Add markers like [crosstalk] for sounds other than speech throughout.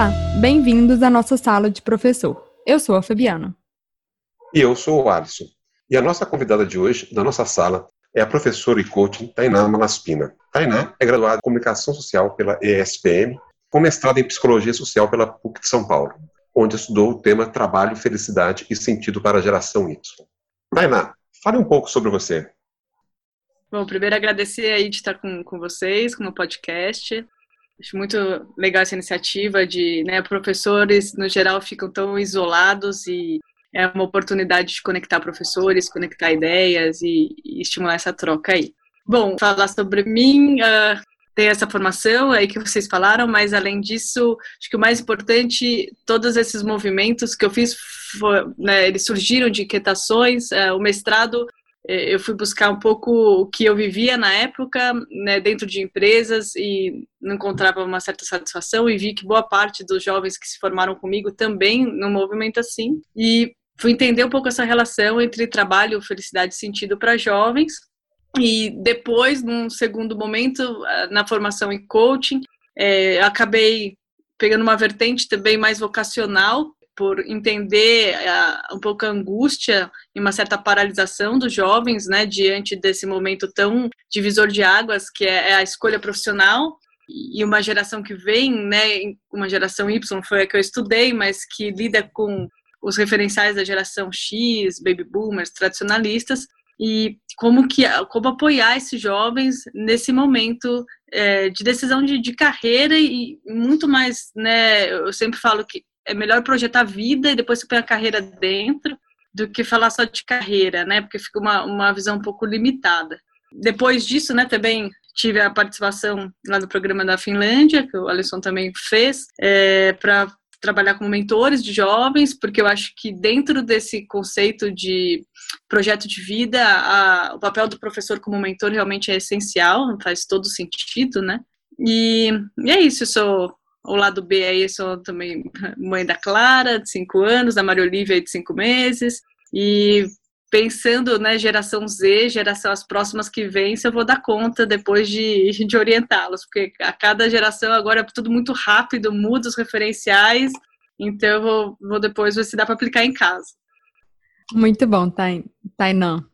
Olá, bem-vindos à nossa sala de professor. Eu sou a Fabiana. E eu sou o Alisson. E a nossa convidada de hoje, da nossa sala, é a professora e coaching Tainá Malaspina. Tainá é graduada em Comunicação Social pela ESPM, com mestrado em Psicologia Social pela PUC de São Paulo, onde estudou o tema Trabalho, Felicidade e Sentido para a Geração Y. Tainá, fale um pouco sobre você. Bom, primeiro agradecer aí de estar com, com vocês, com o podcast. Acho muito legal essa iniciativa de, né, professores no geral ficam tão isolados e é uma oportunidade de conectar professores, conectar ideias e, e estimular essa troca aí. Bom, falar sobre mim, uh, tem essa formação aí que vocês falaram, mas além disso, acho que o mais importante, todos esses movimentos que eu fiz, for, né, eles surgiram de inquietações, uh, o mestrado eu fui buscar um pouco o que eu vivia na época, né, dentro de empresas e não encontrava uma certa satisfação e vi que boa parte dos jovens que se formaram comigo também no movimento assim. E fui entender um pouco essa relação entre trabalho, felicidade e sentido para jovens. E depois, num segundo momento, na formação em coaching, é, acabei pegando uma vertente também mais vocacional por entender uh, um pouco a angústia e uma certa paralisação dos jovens, né, diante desse momento tão divisor de águas que é, é a escolha profissional e uma geração que vem, né, uma geração Y foi a que eu estudei, mas que lida com os referenciais da geração X, baby boomers, tradicionalistas, e como que como apoiar esses jovens nesse momento é, de decisão de, de, carreira e muito mais, né? Eu sempre falo que é melhor projetar a vida e depois você põe a carreira dentro do que falar só de carreira, né? Porque fica uma, uma visão um pouco limitada. Depois disso, né, também tive a participação lá no programa da Finlândia, que o Alisson também fez, é, para trabalhar como mentores de jovens, porque eu acho que dentro desse conceito de projeto de vida, a, o papel do professor como mentor realmente é essencial, faz todo sentido, né? E, e é isso, eu sou o lado B aí sou também mãe da Clara, de cinco anos, da Maria Olivia, de cinco meses. E pensando, né, geração Z, geração as próximas que vêm, se eu vou dar conta depois de, [laughs] de orientá-los, porque a cada geração agora é tudo muito rápido, muda os referenciais, então eu vou, vou depois ver se dá para aplicar em casa. Muito bom, Tainan.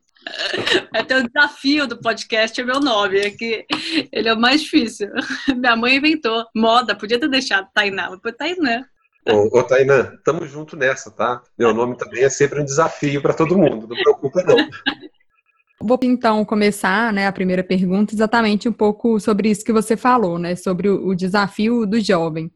Até o desafio do podcast é meu nome, é que ele é o mais difícil. [laughs] Minha mãe inventou moda, podia ter deixado Tainá, mas foi Tainã. Ô, ô Tainã, tamo junto nessa, tá? Meu nome também é sempre um desafio para todo mundo, não preocupa não. Vou então começar, né, a primeira pergunta exatamente um pouco sobre isso que você falou, né, sobre o, o desafio do jovem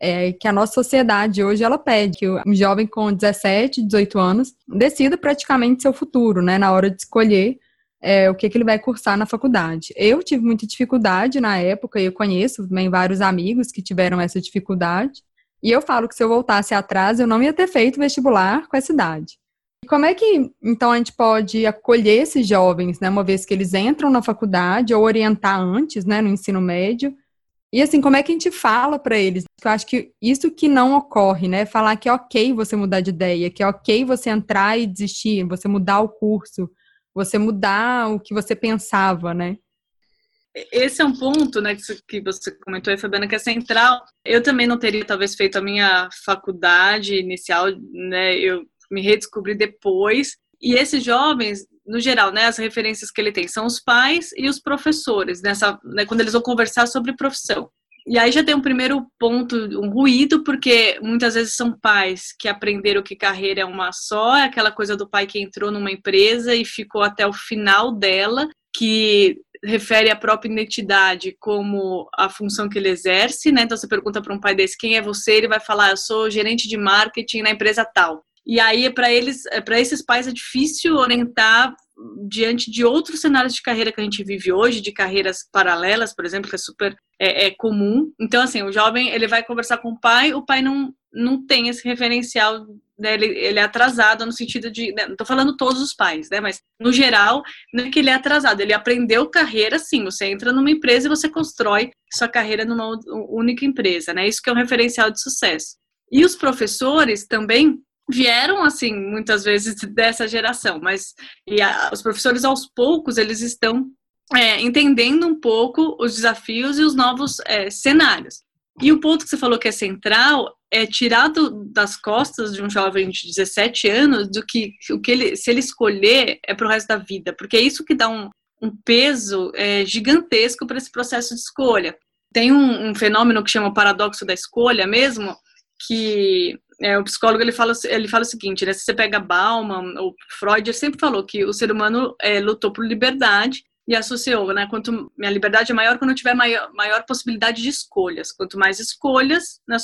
é, que a nossa sociedade hoje ela pede que um jovem com 17, 18 anos decida praticamente seu futuro, né, na hora de escolher é, o que, que ele vai cursar na faculdade. Eu tive muita dificuldade na época, e eu conheço também vários amigos que tiveram essa dificuldade, e eu falo que se eu voltasse atrás, eu não ia ter feito vestibular com essa idade. Como é que, então, a gente pode acolher esses jovens, né, uma vez que eles entram na faculdade, ou orientar antes, né, no ensino médio, e assim, como é que a gente fala para eles? Eu acho que isso que não ocorre, né? Falar que é ok você mudar de ideia, que é ok você entrar e desistir, você mudar o curso, você mudar o que você pensava, né? Esse é um ponto, né, que você comentou aí, Fabiana, que é central. Eu também não teria, talvez, feito a minha faculdade inicial, né? Eu me redescobri depois. E esses jovens, no geral, né, as referências que ele tem são os pais e os professores, nessa, né, quando eles vão conversar sobre profissão. E aí já tem um primeiro ponto, um ruído, porque muitas vezes são pais que aprenderam que carreira é uma só, é aquela coisa do pai que entrou numa empresa e ficou até o final dela, que refere à própria identidade como a função que ele exerce, né? Então você pergunta para um pai desse quem é você, ele vai falar eu sou gerente de marketing na empresa tal. E aí, para eles, para esses pais, é difícil orientar diante de outros cenários de carreira que a gente vive hoje, de carreiras paralelas, por exemplo, que é super é, é comum. Então, assim, o jovem ele vai conversar com o pai, o pai não, não tem esse referencial, né, ele, ele é atrasado no sentido de, né, não estou falando todos os pais, né, mas no geral, não é que ele é atrasado, ele aprendeu carreira, sim, você entra numa empresa e você constrói sua carreira numa única empresa, né, isso que é um referencial de sucesso. E os professores também vieram assim muitas vezes dessa geração, mas e a, os professores aos poucos eles estão é, entendendo um pouco os desafios e os novos é, cenários. E o ponto que você falou que é central é tirar do, das costas de um jovem de 17 anos do que o que ele, se ele escolher é para o resto da vida, porque é isso que dá um, um peso é, gigantesco para esse processo de escolha. Tem um, um, fenômeno que chama o paradoxo da escolha mesmo, que é, o psicólogo ele fala, ele fala o seguinte, né, se você pega Bauman ou Freud, ele sempre falou que o ser humano é, lutou por liberdade e associou, né? Quanto minha liberdade é maior quando eu tiver maior, maior possibilidade de escolhas. Quanto mais escolhas, né,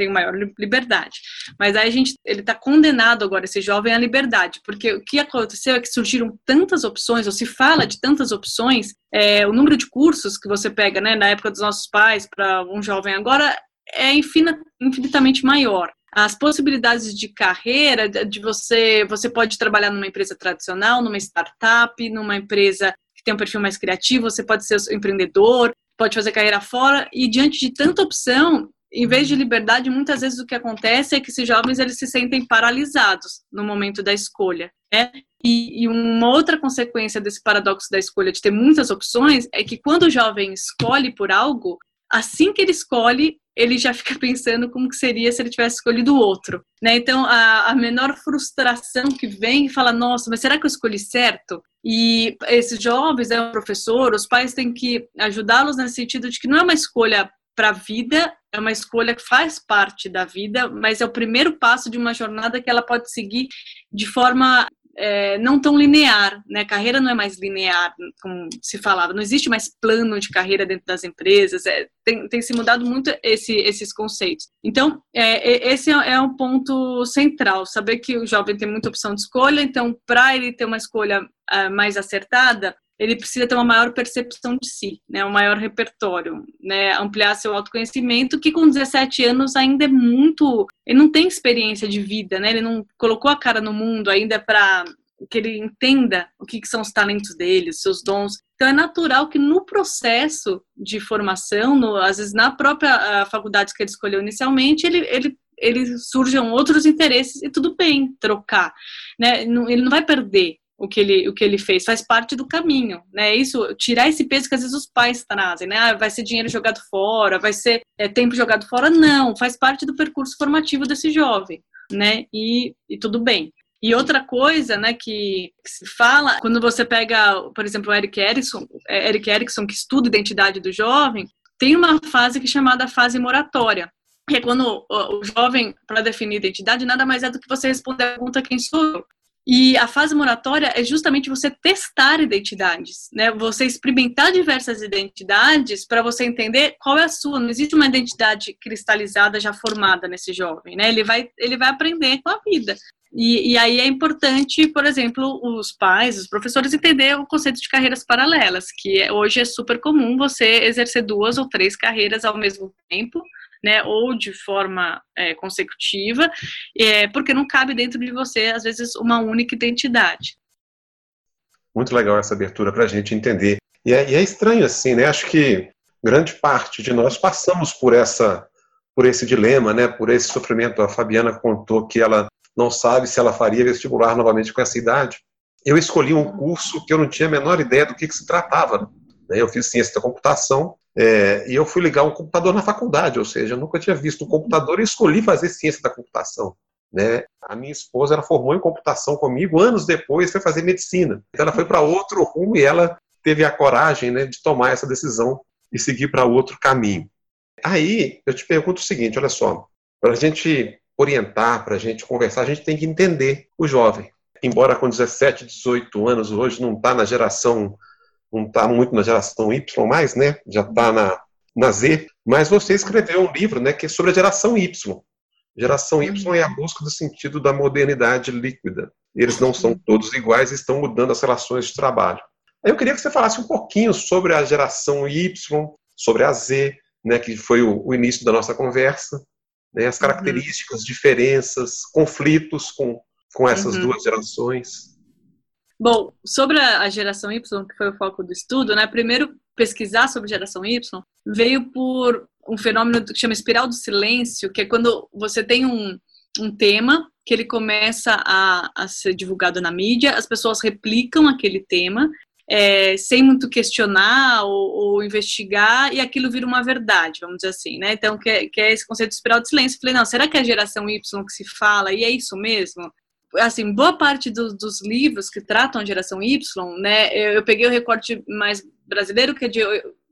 tenho maior liberdade. Mas aí a gente, ele está condenado agora, esse jovem, à liberdade, porque o que aconteceu é que surgiram tantas opções, ou se fala de tantas opções, é, o número de cursos que você pega, né, na época dos nossos pais, para um jovem agora, é infinitamente maior as possibilidades de carreira de você você pode trabalhar numa empresa tradicional numa startup numa empresa que tem um perfil mais criativo você pode ser empreendedor pode fazer carreira fora e diante de tanta opção em vez de liberdade, muitas vezes o que acontece é que esses jovens eles se sentem paralisados no momento da escolha. Né? E, e, uma outra consequência desse paradoxo da escolha de ter muitas opções é que quando o jovem escolhe por algo, assim que ele escolhe, ele já fica pensando como que seria se ele tivesse escolhido outro, né? Então, a, a menor frustração que vem e fala, nossa, mas será que eu escolhi certo? E esses jovens, é o professor, os pais têm que ajudá-los nesse sentido de que não é uma escolha para a vida, é uma escolha que faz parte da vida, mas é o primeiro passo de uma jornada que ela pode seguir de forma é, não tão linear, né? Carreira não é mais linear, como se falava, não existe mais plano de carreira dentro das empresas, é, tem, tem se mudado muito esse, esses conceitos. Então, é, esse é, é um ponto central, saber que o jovem tem muita opção de escolha, então, para ele ter uma escolha é, mais acertada, ele precisa ter uma maior percepção de si, né, um maior repertório, né, ampliar seu autoconhecimento, que com 17 anos ainda é muito, ele não tem experiência de vida, né, ele não colocou a cara no mundo ainda para que ele entenda o que, que são os talentos dele, os seus dons. Então é natural que no processo de formação, no, às vezes na própria faculdade que ele escolheu inicialmente, ele, ele ele surjam outros interesses e tudo bem trocar, né? Ele não vai perder o que ele, o que ele fez, faz parte do caminho, né? Isso, tirar esse peso que às vezes os pais trazem, né? Ah, vai ser dinheiro jogado fora, vai ser é, tempo jogado fora, não, faz parte do percurso formativo desse jovem, né? E, e tudo bem. E outra coisa, né, que, que, se fala, quando você pega, por exemplo, o Eric Erickson, é, Eric Erickson, que estuda identidade do jovem, tem uma fase que é chamada fase moratória, que é quando o jovem, para definir identidade, nada mais é do que você responder a pergunta quem sou eu. E a fase moratória é justamente você testar identidades, né? Você experimentar diversas identidades para você entender qual é a sua. Não existe uma identidade cristalizada já formada nesse jovem, né? Ele vai, ele vai aprender com a vida. E, e, aí é importante, por exemplo, os pais, os professores entender o conceito de carreiras paralelas, que é, hoje é super comum você exercer duas ou três carreiras ao mesmo tempo, né, ou de forma é, consecutiva, é, porque não cabe dentro de você, às vezes, uma única identidade. Muito legal essa abertura para a gente entender. E é, e é, estranho assim, né? Acho que grande parte de nós passamos por essa, por esse dilema, né? Por esse sofrimento. A Fabiana contou que ela não sabe se ela faria vestibular novamente com essa idade. Eu escolhi um curso que eu não tinha a menor ideia do que, que se tratava. Né? Eu fiz ciência da computação é, e eu fui ligar um computador na faculdade, ou seja, eu nunca tinha visto um computador e escolhi fazer ciência da computação. Né? A minha esposa ela formou em computação comigo, anos depois foi fazer medicina. Então ela foi para outro rumo e ela teve a coragem né, de tomar essa decisão e seguir para outro caminho. Aí eu te pergunto o seguinte: olha só, para a gente orientar, para a gente conversar, a gente tem que entender o jovem. Embora com 17, 18 anos, hoje não está na geração não está muito na geração Y mais, né? Já está na, na Z. Mas você escreveu um livro, né, que é sobre a geração Y. Geração Y é a busca do sentido da modernidade líquida. Eles não são todos iguais e estão mudando as relações de trabalho. Eu queria que você falasse um pouquinho sobre a geração Y, sobre a Z, né, que foi o, o início da nossa conversa, né, as características, uhum. diferenças, conflitos com, com essas uhum. duas gerações. Bom, sobre a geração Y, que foi o foco do estudo, né? Primeiro, pesquisar sobre geração Y veio por um fenômeno que chama espiral do silêncio, que é quando você tem um, um tema que ele começa a, a ser divulgado na mídia, as pessoas replicam aquele tema é, sem muito questionar ou, ou, investigar, e aquilo vira uma verdade, vamos dizer assim, né? Então, que é, que é esse conceito de espiral de silêncio. Falei, não, será que é a geração Y que se fala, e é isso mesmo? Assim, boa parte do, dos livros que tratam a geração Y, né, eu, eu peguei o recorte mais brasileiro, que é de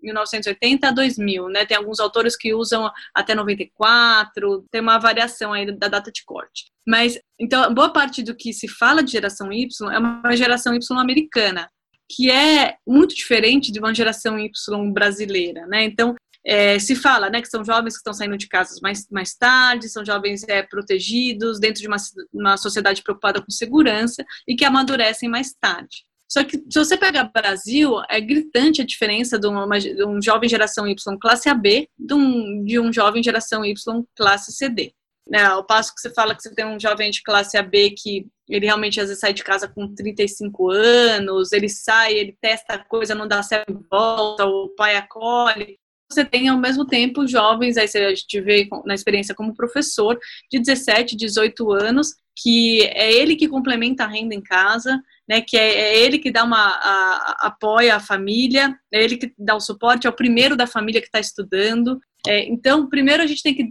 1980 a 2000, né? Tem alguns autores que usam até 94, tem uma variação aí da data de corte. Mas, então, boa parte do que se fala de geração Y é uma geração Y americana que é muito diferente de uma geração Y brasileira, né? Então, é, se fala, né, que são jovens que estão saindo de casas mais, mais tarde, são jovens é, protegidos dentro de uma, uma sociedade preocupada com segurança e que amadurecem mais tarde. Só que se você pegar o Brasil, é gritante a diferença de, uma, de um jovem geração Y classe AB de um, de um jovem geração Y classe CD. Né, ao passo que você fala que você tem um jovem de classe AB que ele realmente às vezes sai de casa com 35 anos, ele sai, ele testa a coisa, não dá certo volta, o pai acolhe. Você tem ao mesmo tempo jovens, aí a gente vê na experiência como professor, de 17, 18 anos, que é ele que complementa a renda em casa, né, que é, é ele que dá uma a, apoia a família, é ele que dá o suporte, é o primeiro da família que está estudando, é, então, primeiro a gente tem que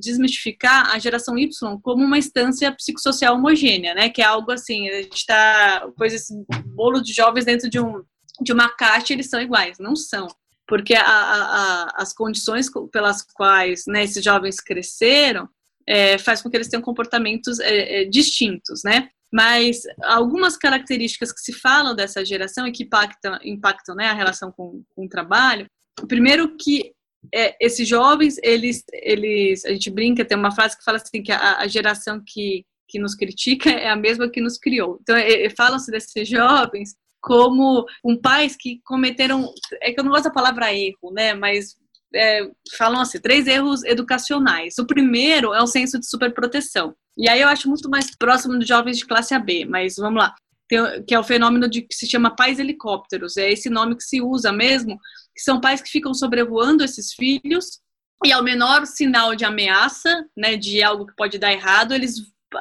desmistificar a geração Y como uma instância psicossocial homogênea, né? Que é algo assim, a gente está pois esse bolo de jovens dentro de um de uma caixa eles são iguais, não são, porque a, a, as condições pelas quais né, esses jovens cresceram é, faz com que eles tenham comportamentos é, é, distintos, né? Mas algumas características que se falam dessa geração e que impactam, impactam né, a relação com, com o trabalho, primeiro que é, esses jovens, eles, eles, a gente brinca, tem uma frase que fala assim, que a, a geração que, que nos critica é a mesma que nos criou. Então, é, é, falam-se desses jovens como um pais que cometeram, é que eu não gosto da palavra erro, né, mas é, falam assim, três erros educacionais. O primeiro é o senso de superproteção. E aí eu acho muito mais próximo dos jovens de classe AB, mas vamos lá. Que é o fenômeno de que se chama pais helicópteros. É esse nome que se usa mesmo que são pais que ficam sobrevoando esses filhos e ao menor sinal de ameaça, né, de algo que pode dar errado, eles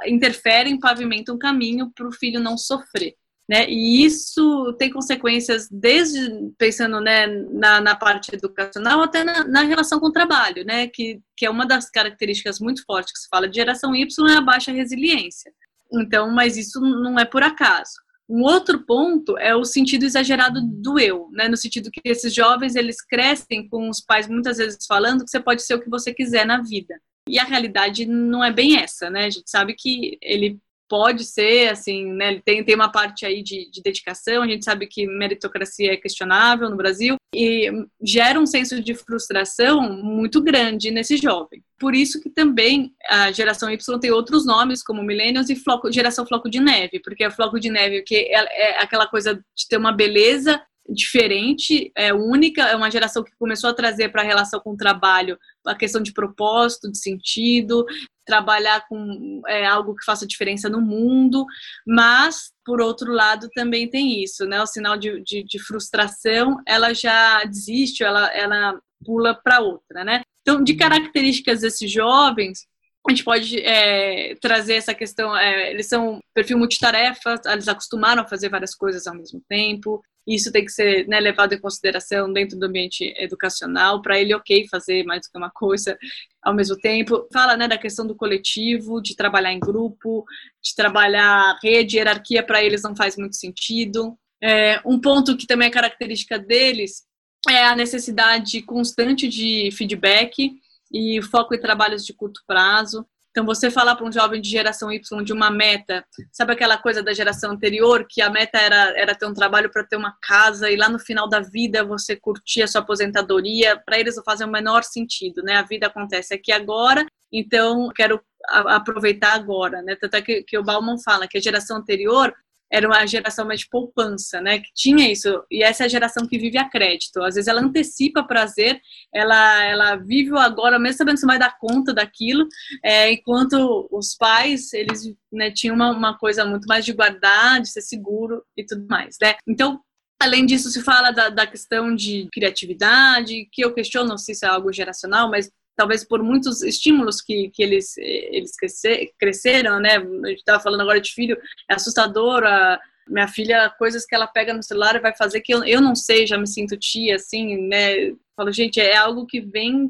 interferem, pavimentam um caminho para o filho não sofrer. Né? E isso tem consequências desde pensando né, na, na parte educacional até na, na, relação com o trabalho, né? Que, que é uma das características muito fortes que se fala de geração Y é a baixa resiliência. Então, mas isso não é por acaso. Um outro ponto é o sentido exagerado do eu, né? No sentido que esses jovens eles crescem com os pais muitas vezes falando que você pode ser o que você quiser na vida. E a realidade não é bem essa, né? A gente sabe que ele pode ser, assim, né, tem, tem uma parte aí de, de, dedicação, a gente sabe que meritocracia é questionável no Brasil, e gera um senso de frustração muito grande nesse jovem. Por isso que também a geração Y tem outros nomes, como millennials e floco, geração floco de neve, porque é floco de neve, que é, é aquela coisa de ter uma beleza diferente, é única, é uma geração que começou a trazer para a relação com o trabalho a questão de propósito, de sentido, trabalhar com é, algo que faça diferença no mundo, mas, por outro lado, também tem isso, né? O sinal de, de, de frustração, ela já desiste, ela, ela pula para outra, né? Então, de características desses jovens, a gente pode é, trazer essa questão, é, eles são perfil multitarefa, eles acostumaram a fazer várias coisas ao mesmo tempo, isso tem que ser né, levado em consideração dentro do ambiente educacional, para ele, ok, fazer mais do que uma coisa ao mesmo tempo. Fala né, da questão do coletivo, de trabalhar em grupo, de trabalhar rede, hierarquia, para eles não faz muito sentido. É, um ponto que também é característica deles é a necessidade constante de feedback e foco em trabalhos de curto prazo. Então, você falar para um jovem de geração Y de uma meta, sabe aquela coisa da geração anterior, que a meta era, era ter um trabalho para ter uma casa e lá no final da vida você curtir a sua aposentadoria, para eles não faz o menor sentido, né? A vida acontece aqui agora, então quero aproveitar agora, né? Tanto é que, que o Bauman fala que a geração anterior era uma geração mais de poupança, né? Que tinha isso. E essa é a geração que vive a crédito. Às vezes ela antecipa prazer, ela, ela vive o agora, mesmo sabendo que você vai dar conta daquilo, é, enquanto os pais, eles né, tinham uma, uma coisa muito mais de guardar, de ser seguro e tudo mais, né? Então, Além disso, se fala da, da, questão de criatividade, que eu questiono se isso é algo geracional, mas talvez por muitos estímulos que, que eles, eles crescer, cresceram, né? A gente estava falando agora de filho, é assustador a, Minha filha, coisas que ela pega no celular e vai fazer que eu, eu não sei, já me sinto tia, assim, né? Falo, gente, é algo que vem,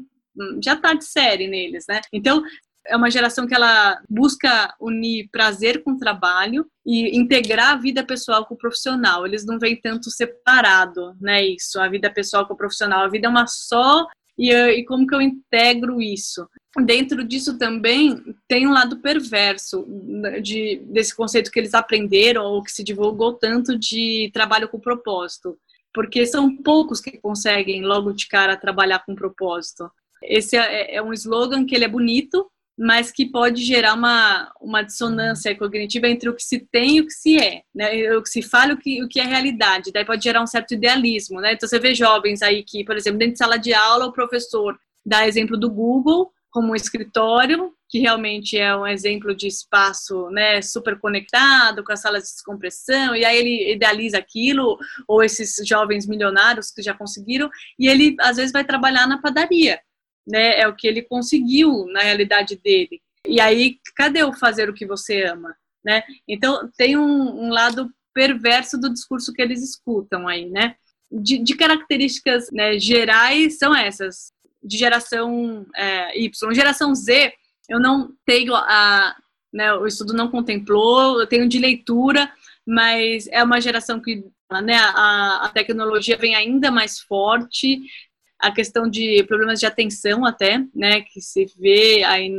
já tá de série neles, né? Então, é uma geração que ela busca unir prazer com trabalho e integrar a vida pessoal com o profissional. Eles não veem tanto separado, né? Isso, a vida pessoal com o profissional. A vida é uma só e, e como que eu integro isso? Dentro disso também tem um lado perverso né, de, desse conceito que eles aprenderam ou que se divulgou tanto de trabalho com propósito, porque são poucos que conseguem logo de cara trabalhar com propósito. Esse é, é um slogan que ele é bonito, mas que pode gerar uma, uma dissonância cognitiva entre o que se tem e o que se é, né? O que se fala e o que, o que é realidade. Daí pode gerar um certo idealismo, né? Então você vê jovens aí que, por exemplo, dentro de sala de aula, o professor dá exemplo do Google como um escritório, que realmente é um exemplo de espaço né, super conectado, com as salas de descompressão, e aí ele idealiza aquilo, ou esses jovens milionários que já conseguiram, e ele às vezes vai trabalhar na padaria né? É o que ele conseguiu na realidade dele. E aí, cadê o fazer o que você ama, né? Então, tem um, um lado perverso do discurso que eles escutam aí, né? De, de características né, gerais são essas, de geração é, Y. Geração Z, eu não tenho a, né, o estudo não contemplou, eu tenho de leitura, mas é uma geração que né, a, a tecnologia vem ainda mais forte, a questão de problemas de atenção até, né, que se vê aí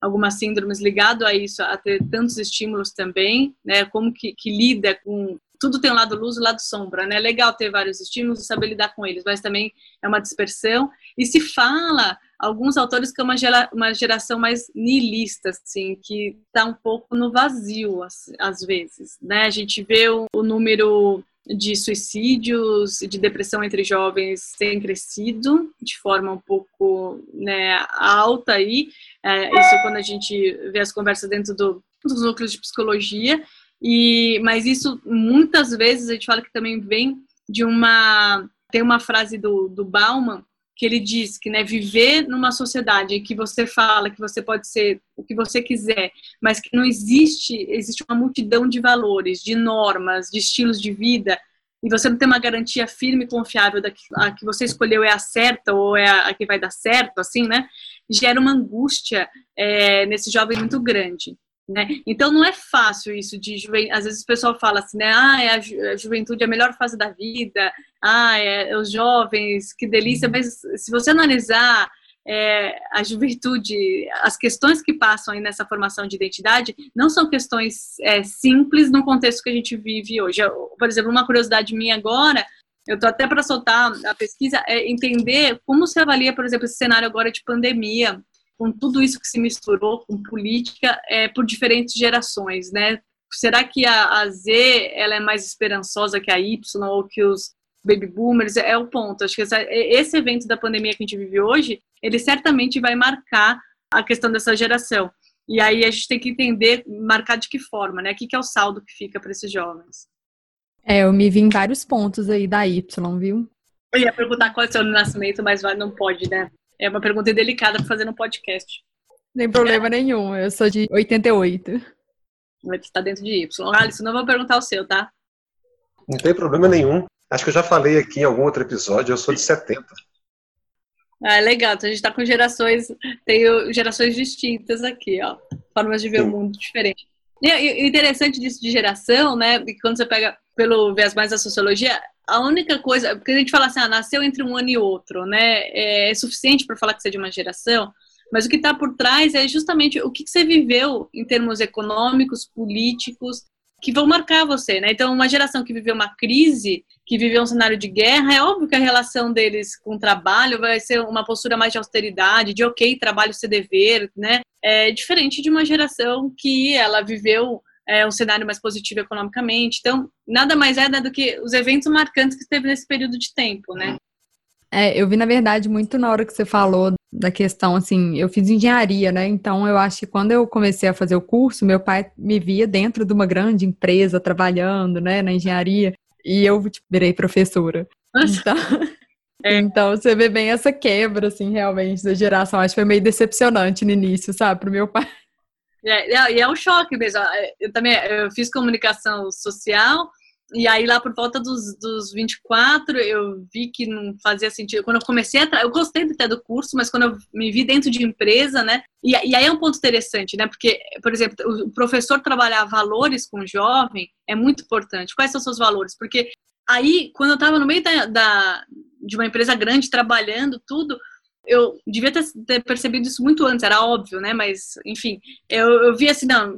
algumas síndromes ligado a isso, a ter tantos estímulos também, né, como que, que lida com tudo tem um lado luz e um lado sombra, né? É legal ter vários estímulos e saber lidar com eles, mas também é uma dispersão. E se fala, alguns autores que é uma, gera, uma geração mais niilista, assim, que está um pouco no vazio, às vezes, né? A gente vê o, o número de suicídios de depressão entre jovens tem crescido de forma um pouco né, alta aí. É, isso quando a gente vê as conversas dentro do, dos núcleos de psicologia. E, mas isso muitas vezes a gente fala que também vem de uma tem uma frase do, do Bauman que ele diz que né, viver numa sociedade que você fala que você pode ser o que você quiser, mas que não existe, existe uma multidão de valores, de normas, de estilos de vida, e você não tem uma garantia firme e confiável da que a que você escolheu é a certa ou é a, a que vai dar certo, assim, né? Gera uma angústia é, nesse jovem muito grande. Né? Então não é fácil isso de juventude. Às vezes o pessoal fala assim, né? Ah, é a, ju a juventude é a melhor fase da vida. Ah, é, é os jovens, que delícia. Mas se você analisar é, a juventude, as questões que passam aí nessa formação de identidade não são questões é, simples no contexto que a gente vive hoje. Eu, por exemplo, uma curiosidade minha agora, eu estou até para soltar a pesquisa, é entender como se avalia, por exemplo, esse cenário agora de pandemia com tudo isso que se misturou com política é, por diferentes gerações, né? Será que a, a, Z ela é mais esperançosa que a Y ou que os baby boomers? É o ponto. Acho que essa, esse evento da pandemia que a gente vive hoje, ele certamente vai marcar a questão dessa geração. E aí a gente tem que entender, marcar de que forma, né? O que, que é o saldo que fica para esses jovens? É, eu me vi em vários pontos aí da Y, viu? Eu ia perguntar qual é o seu nascimento, mas não pode, né? É uma pergunta delicada para fazer no podcast. Sem problema é. nenhum, eu sou de 88. Mas está dentro de Y. Alisson, não vou perguntar o seu, tá? Não tem problema nenhum. Acho que eu já falei aqui em algum outro episódio, eu sou de 70. Ah, é legal. Então a gente está com gerações, tem gerações distintas aqui, ó. Formas de ver Sim. o mundo diferente. E o interessante disso de geração, né? Que quando você pega pelo viés mais da sociologia, a única coisa, porque a gente fala assim, ah, nasceu entre um ano e outro, né? É, é suficiente para falar que você é de uma geração, mas o que está por trás é justamente o que, que você viveu em termos econômicos, políticos, que vão marcar você, né? Então, uma geração que viveu uma crise, que viveu um cenário de guerra, é óbvio que a relação deles com o trabalho vai ser uma postura mais de austeridade, de ok, trabalho ser dever, né? É diferente de uma geração que ela viveu é, um cenário mais positivo economicamente. Então, nada mais é né, do que os eventos marcantes que teve nesse período de tempo, né? É, eu vi, na verdade, muito na hora que você falou da questão, assim, eu fiz engenharia, né? Então, eu acho que quando eu comecei a fazer o curso, meu pai me via dentro de uma grande empresa trabalhando, né, na engenharia, e eu tipo, virei professora. Então, [laughs] é. então, você vê bem essa quebra, assim, realmente, da geração. Acho que foi meio decepcionante no início, sabe, pro meu pai. É, é, e é um choque mesmo. Eu também eu fiz comunicação social E aí, lá por volta dos, dos 24, eu vi que não fazia sentido. Quando eu comecei a. Eu gostei até do curso, mas quando eu me vi dentro de empresa, né? E, e aí é um ponto interessante, né? Porque, por exemplo, o professor trabalhar valores com o jovem é muito importante. Quais são seus valores? Porque aí, quando eu estava no meio da, da, de uma empresa grande, trabalhando tudo, eu devia ter, ter, percebido isso muito antes, era óbvio, né? Mas, enfim, eu, eu vi assim, não,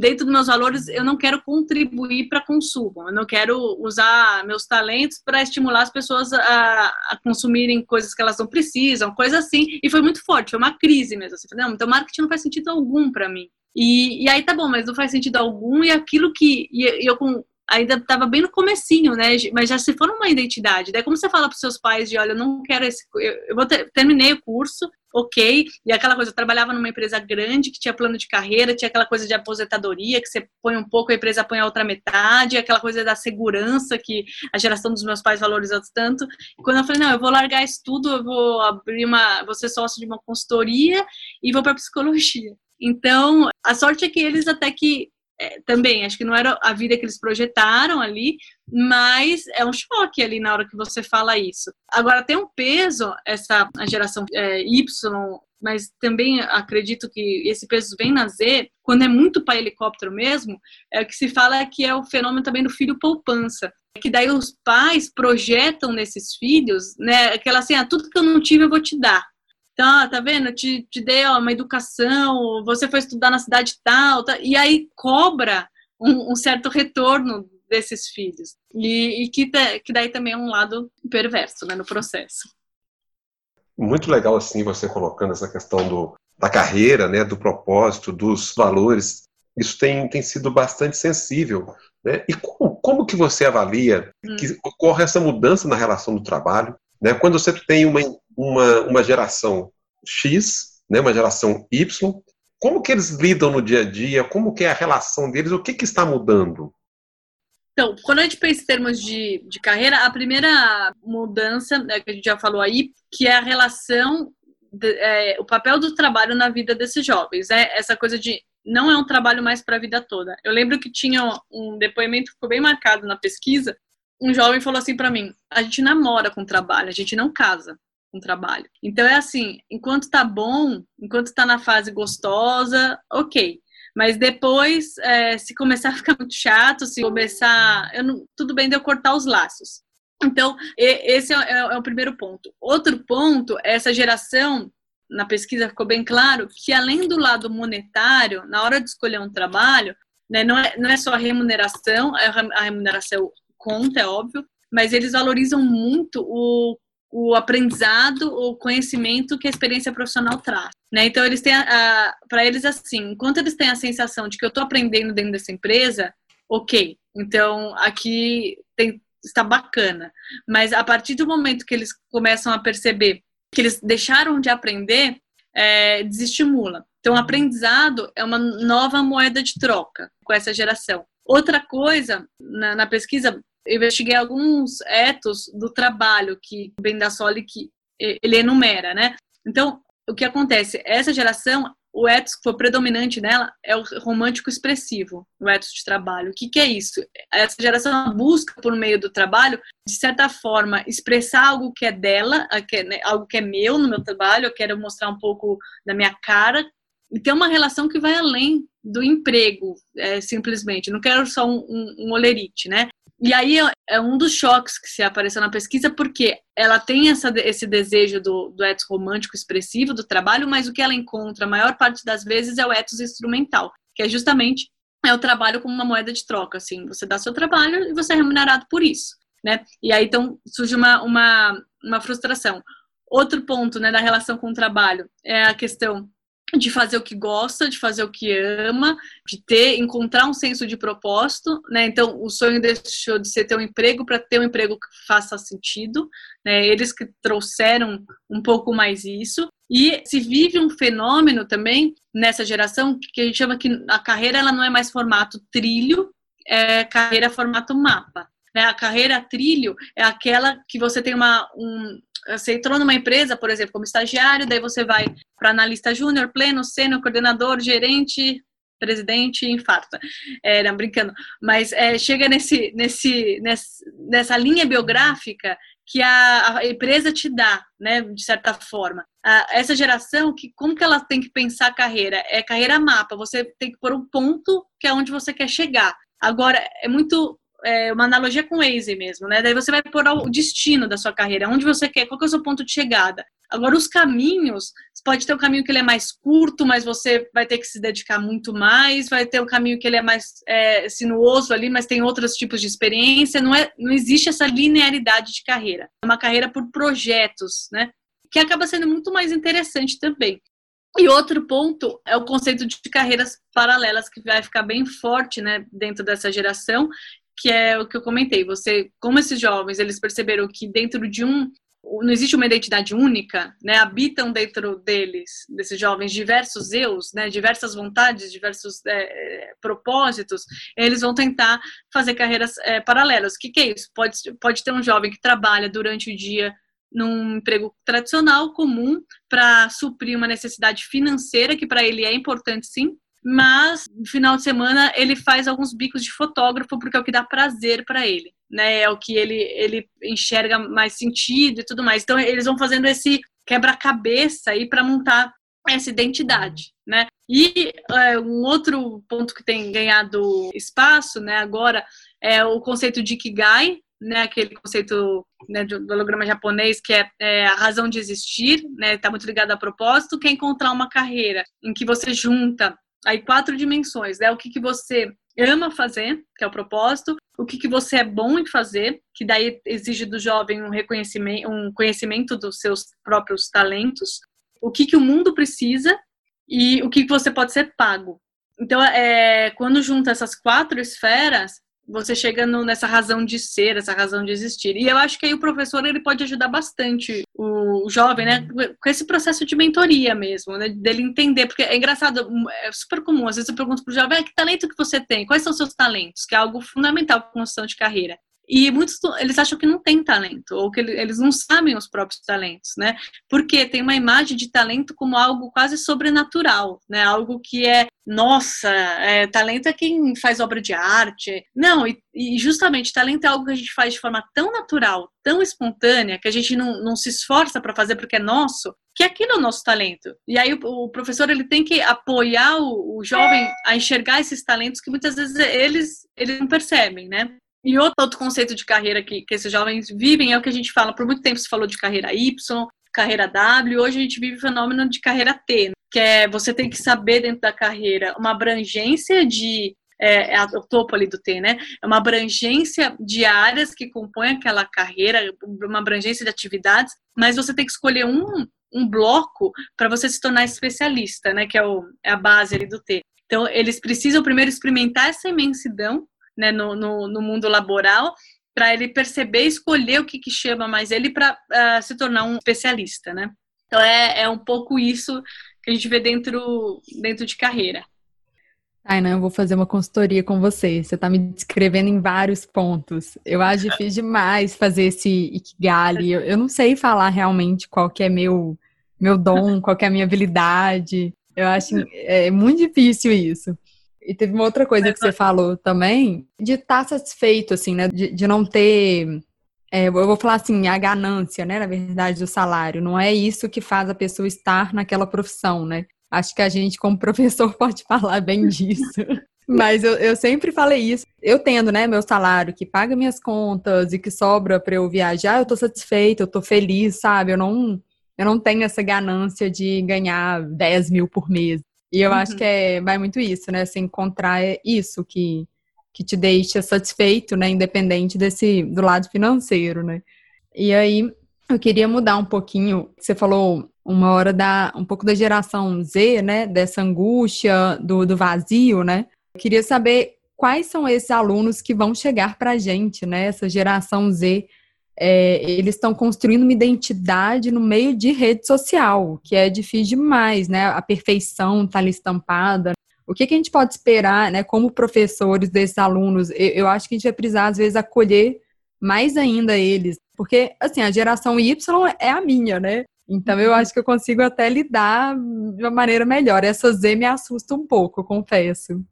dentro dos meus valores, eu não quero contribuir para consumo, eu não quero usar meus talentos para estimular as pessoas a, a, consumirem coisas que elas não precisam, coisa assim. E foi muito forte, foi uma crise mesmo. Assim, não, então marketing não faz sentido algum para mim. E, e aí tá bom, mas não faz sentido algum, e aquilo que. E eu com ainda estava bem no comecinho, né? Mas já se for uma identidade. Daí como você fala para seus pais de, olha, eu não quero esse, eu, vou ter, terminei o curso, ok. E aquela coisa, eu trabalhava numa empresa grande que tinha plano de carreira, tinha aquela coisa de aposentadoria que você põe um pouco, a empresa põe a outra metade, aquela coisa da segurança que a geração dos meus pais valorizou tanto. E quando eu falei, não, eu vou largar isso tudo, eu vou abrir uma, vou ser sócio de uma consultoria e vou para psicologia. Então, a sorte é que eles até que é, também, acho que não era a vida que eles projetaram ali, mas é um choque ali na hora que você fala isso. Agora, tem um peso, essa geração é, Y, mas também acredito que esse peso vem na Z, quando é muito pai helicóptero mesmo, é o que se fala que é o fenômeno também do filho poupança. Que daí os pais projetam nesses filhos, né, aquela assim, ah, tudo que eu não tive eu vou te dar. Tá, tá vendo? Te, te dei ó, uma educação, você foi estudar na cidade tal, tá, e aí cobra um, um certo retorno desses filhos. E, e que, que daí também é um lado perverso né, no processo. Muito legal, assim, você colocando essa questão do, da carreira, né, do propósito, dos valores. Isso tem, tem sido bastante sensível. Né? E como, como que você avalia hum. que ocorre essa mudança na relação do trabalho? Né? Quando você tem uma, uma, uma geração X, né, uma geração Y, como que eles lidam no dia a dia? Como que é a relação deles? O que, que está mudando? Então, quando a gente pensa em termos de, de carreira, a primeira mudança né, que a gente já falou aí, que é a relação, de, é, o papel do trabalho na vida desses jovens. É essa coisa de não é um trabalho mais para a vida toda. Eu lembro que tinha um depoimento que ficou bem marcado na pesquisa. Um jovem falou assim para mim: a gente namora com trabalho, a gente não casa com trabalho. Então é assim, enquanto tá bom, enquanto tá na fase gostosa, ok. Mas depois, é, se começar a ficar muito chato, se começar. Eu não, tudo bem de eu cortar os laços. Então, esse é, é, é o primeiro ponto. Outro ponto é essa geração na pesquisa ficou bem claro que além do lado monetário, na hora de escolher um trabalho, né, não, é, não é só a remuneração, a remuneração conta, é óbvio, mas eles valorizam muito o o aprendizado, o conhecimento que a experiência profissional traz. Né? Então, eles têm, para eles, assim, enquanto eles têm a sensação de que eu estou aprendendo dentro dessa empresa, ok, então aqui tem, está bacana. Mas a partir do momento que eles começam a perceber que eles deixaram de aprender, é, desestimula. Então, o aprendizado é uma nova moeda de troca com essa geração. Outra coisa, na, na pesquisa, investiguei alguns etos do trabalho que o Bendassoli que ele enumera, né? Então, o que acontece? Essa geração, o ethos que foi predominante nela é o romântico expressivo, o ethos de trabalho. O que, que é isso? Essa geração busca, por meio do trabalho, de certa forma, expressar algo que é dela, né, algo que é meu no meu trabalho, eu quero mostrar um pouco da minha cara, e ter uma relação que vai além do emprego, é, simplesmente. Não quero só um, um, um olerite, né? E aí é um dos choques que se apareceu na pesquisa, porque ela tem essa, esse desejo do, do ethos romântico expressivo do trabalho, mas o que ela encontra a maior parte das vezes é o ethos instrumental, que é justamente é o trabalho como uma moeda de troca, assim, você dá seu trabalho e você é remunerado por isso, né? E aí então surge uma, uma, uma frustração. Outro ponto, né, da relação com o trabalho é a questão de fazer o que gosta, de fazer o que ama, de ter, encontrar um senso de propósito, né? Então, o sonho deixou de ser ter um emprego para ter um emprego que faça sentido, né? Eles que trouxeram um pouco mais isso. E se vive um fenômeno também nessa geração que a gente chama que a carreira ela não é mais formato trilho, é carreira formato mapa. Né? A carreira trilho é aquela que você tem uma, um, você entrou numa empresa, por exemplo, como estagiário, daí você vai para analista júnior, pleno, sênior, coordenador, gerente, presidente infarta. É, não, brincando. Mas é, chega nesse, nesse, nessa linha biográfica que a, a, empresa te dá, né, de certa forma. A, essa geração, que, como que ela tem que pensar a carreira? É carreira mapa, você tem que pôr um ponto que é onde você quer chegar. Agora, é muito é, uma analogia com o Waze mesmo, né? Daí você vai pôr o destino da sua carreira, onde você quer, qual que é o seu ponto de chegada. Agora, os caminhos, pode ter um caminho que ele é mais curto, mas você vai ter que se dedicar muito mais, vai ter um caminho que ele é mais é, sinuoso ali, mas tem outros tipos de experiência, não, é, não existe essa linearidade de carreira. É uma carreira por projetos, né? Que acaba sendo muito mais interessante também. E outro ponto é o conceito de carreiras paralelas, que vai ficar bem forte né, dentro dessa geração, que é o que eu comentei. Você, como esses jovens, eles perceberam que dentro de um não existe uma identidade única, né? Habitam dentro deles, desses jovens, diversos eus, né? Diversas vontades, diversos é, propósitos. Eles vão tentar fazer carreiras é, paralelas. O que, que é isso? Pode, pode ter um jovem que trabalha durante o dia num emprego tradicional comum para suprir uma necessidade financeira que para ele é importante sim, mas no final de semana ele faz alguns bicos de fotógrafo porque é o que dá prazer para ele, né? É o que ele ele enxerga mais sentido e tudo mais. Então eles vão fazendo esse quebra-cabeça aí para montar essa identidade, né? E é, um outro ponto que tem ganhado espaço, né, agora é o conceito de Ikigai, né, aquele conceito né, do holograma japonês que é, é, a razão de existir, né, está muito ligado a propósito, que é encontrar uma carreira em que você junta aí quatro dimensões, né? O que, que você ama fazer, que é o propósito, o que, que você é bom em fazer, que daí exige do jovem um reconhecimento, um conhecimento dos seus próprios talentos, o que, que o mundo precisa e o que, que você pode ser pago. Então, é, quando junta essas quatro esferas, você chega no, nessa razão de ser, essa razão de existir. E eu acho que aí o professor ele pode ajudar bastante o, jovem, né, com esse processo de mentoria mesmo, né, dele entender, porque é engraçado, é super comum, às vezes eu pergunto pro jovem, ah, que talento que você tem? Quais são os seus talentos? Que é algo fundamental para a construção de carreira. E muitos eles acham que não tem talento ou que eles não sabem os próprios talentos, né? Porque tem uma imagem de talento como algo quase sobrenatural, né? Algo que é, nossa, é, talento é quem faz obra de arte. Não, e, e, justamente talento é algo que a gente faz de forma tão natural, tão espontânea, que a gente não, não se esforça para fazer porque é nosso, que aquilo é o nosso talento. E aí o, o professor ele tem que apoiar o, o jovem a enxergar esses talentos que muitas vezes eles eles não percebem, né? E outro, outro conceito de carreira que, que esses jovens vivem é o que a gente fala, por muito tempo se falou de carreira Y, carreira W, hoje a gente vive o fenômeno de carreira T, que é você tem que saber dentro da carreira uma abrangência de é, é o topo ali do T, né? É uma abrangência de áreas que compõem aquela carreira, uma abrangência de atividades, mas você tem que escolher um, um bloco para você se tornar especialista, né? Que é, o, é a base ali do T. Então, eles precisam primeiro experimentar essa imensidão né, no, no, no mundo laboral para ele perceber e escolher o que, que chama mais ele para uh, ah, se tornar um especialista, né? Então é, é um pouco isso que a gente vê dentro, dentro de carreira. Tainá, eu vou fazer uma consultoria com você. Você está me descrevendo em vários pontos. Eu acho [laughs] difícil demais fazer esse Ikigali. Eu, eu não sei falar realmente qual que é meu, meu dom, qual que é a minha habilidade. Eu acho [laughs] é muito difícil isso. E teve uma outra coisa que você falou também, de estar tá satisfeito, assim, né? De, de não ter. É, eu vou falar assim, a ganância, né? Na verdade, do salário. Não é isso que faz a pessoa estar naquela profissão, né? Acho que a gente, como [laughs] professor, pode falar bem disso. Mas eu, eu sempre falei isso. Eu tendo, né, meu salário que paga minhas contas e que sobra para eu viajar, eu tô satisfeita, eu tô feliz, sabe? Eu não, eu não tenho essa ganância de ganhar 10 mil por mês. E eu uhum. acho que é, vai muito isso, né? Você encontrar isso que, que te deixa satisfeito, né? Independente desse, do lado financeiro, né? E aí, eu queria mudar um pouquinho. Você falou uma hora da um pouco da geração Z, né? Dessa angústia do, do vazio, né? Eu queria saber quais são esses alunos que vão chegar para a gente, né? Essa geração Z é, eles estão construindo uma identidade no meio de rede social, que é difícil demais, né? A perfeição está ali estampada. O que, que, a gente pode esperar, né, como professores desses alunos? Eu, eu, acho que a gente vai precisar, às vezes, acolher mais ainda eles, porque, assim, a geração Y é a minha, né? Então eu acho que eu consigo até lidar de uma maneira melhor. Essa Z me assusta um pouco, confesso.